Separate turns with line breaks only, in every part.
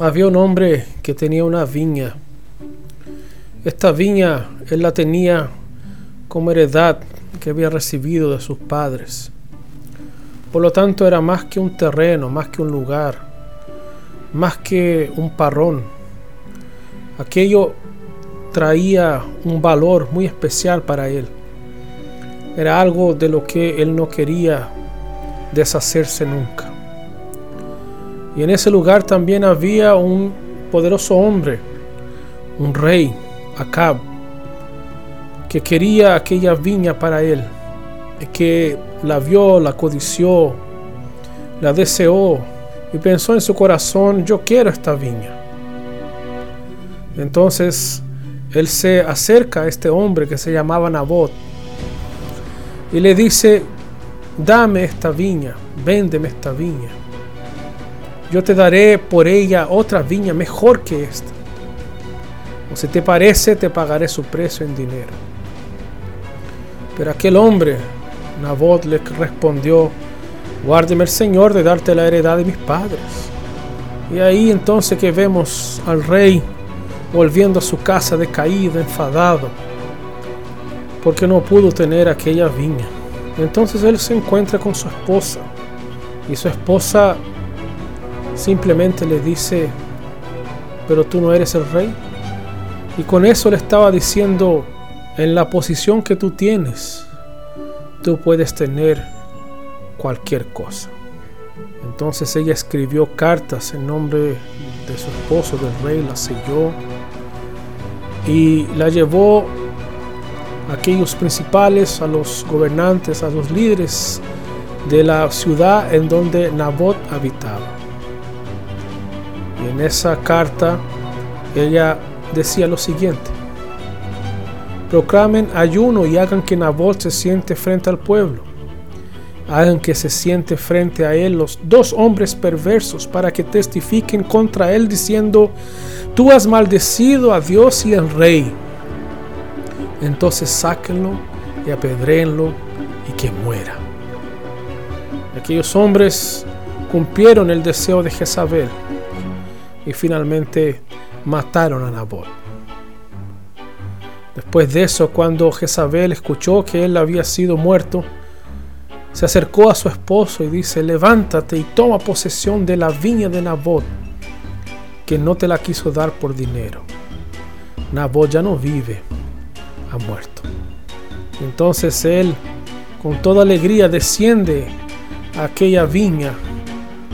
había un hombre que tenía una viña. Esta viña él la tenía como heredad que había recibido de sus padres. Por lo tanto era más que un terreno, más que un lugar, más que un parrón. Aquello traía un valor muy especial para él. Era algo de lo que él no quería deshacerse nunca. Y en ese lugar también había un poderoso hombre, un rey, Acab, que quería aquella viña para él, que la vio, la codició, la deseó y pensó en su corazón, yo quiero esta viña. Entonces él se acerca a este hombre que se llamaba Nabot y le dice, dame esta viña, véndeme esta viña yo te daré por ella otra viña mejor que esta. O si te parece, te pagaré su precio en dinero. Pero aquel hombre, Nabot, le respondió, guárdeme el Señor de darte la heredad de mis padres. Y ahí entonces que vemos al rey volviendo a su casa decaído, enfadado, porque no pudo tener aquella viña. Entonces él se encuentra con su esposa y su esposa simplemente le dice, pero tú no eres el rey. Y con eso le estaba diciendo, en la posición que tú tienes, tú puedes tener cualquier cosa. Entonces ella escribió cartas en nombre de su esposo, del rey, la selló y la llevó a aquellos principales, a los gobernantes, a los líderes de la ciudad en donde Nabot habitaba en esa carta ella decía lo siguiente. Proclamen ayuno y hagan que Nabot se siente frente al pueblo. Hagan que se siente frente a él los dos hombres perversos para que testifiquen contra él diciendo, tú has maldecido a Dios y al rey. Entonces sáquenlo y apedréenlo y que muera. Aquellos hombres cumplieron el deseo de Jezabel y finalmente mataron a Nabot. Después de eso, cuando Jezabel escuchó que él había sido muerto, se acercó a su esposo y dice, levántate y toma posesión de la viña de Nabot, que no te la quiso dar por dinero. Nabot ya no vive, ha muerto. Entonces él, con toda alegría, desciende a aquella viña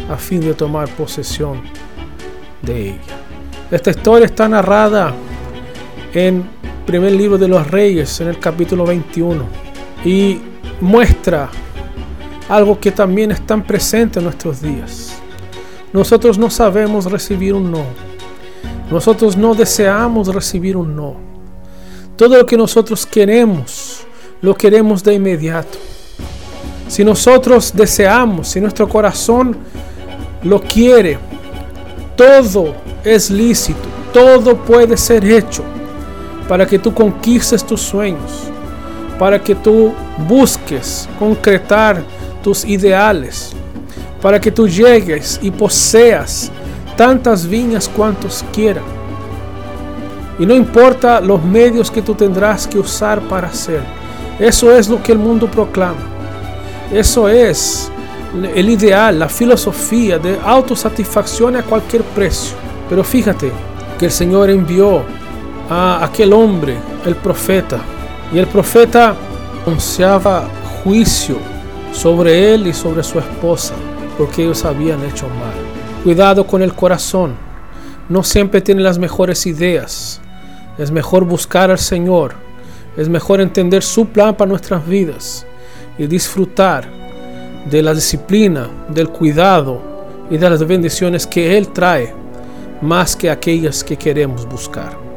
a fin de tomar posesión de ella. Esta historia está narrada en primer libro de los reyes, en el capítulo 21, y muestra algo que también es tan presente en nuestros días. Nosotros no sabemos recibir un no. Nosotros no deseamos recibir un no. Todo lo que nosotros queremos, lo queremos de inmediato. Si nosotros deseamos, si nuestro corazón lo quiere, todo es lícito, todo puede ser hecho para que tú conquistes tus sueños, para que tú busques concretar tus ideales, para que tú llegues y poseas tantas viñas cuantos quieras. Y no importa los medios que tú tendrás que usar para hacer. Eso es lo que el mundo proclama. Eso es el ideal, la filosofía de autosatisfacción a cualquier precio. Pero fíjate que el Señor envió a aquel hombre, el profeta, y el profeta anunciaba juicio sobre él y sobre su esposa, porque ellos habían hecho mal. Cuidado con el corazón, no siempre tiene las mejores ideas. Es mejor buscar al Señor, es mejor entender su plan para nuestras vidas y disfrutar de la disciplina, del cuidado y de las bendiciones que Él trae, más que aquellas que queremos buscar.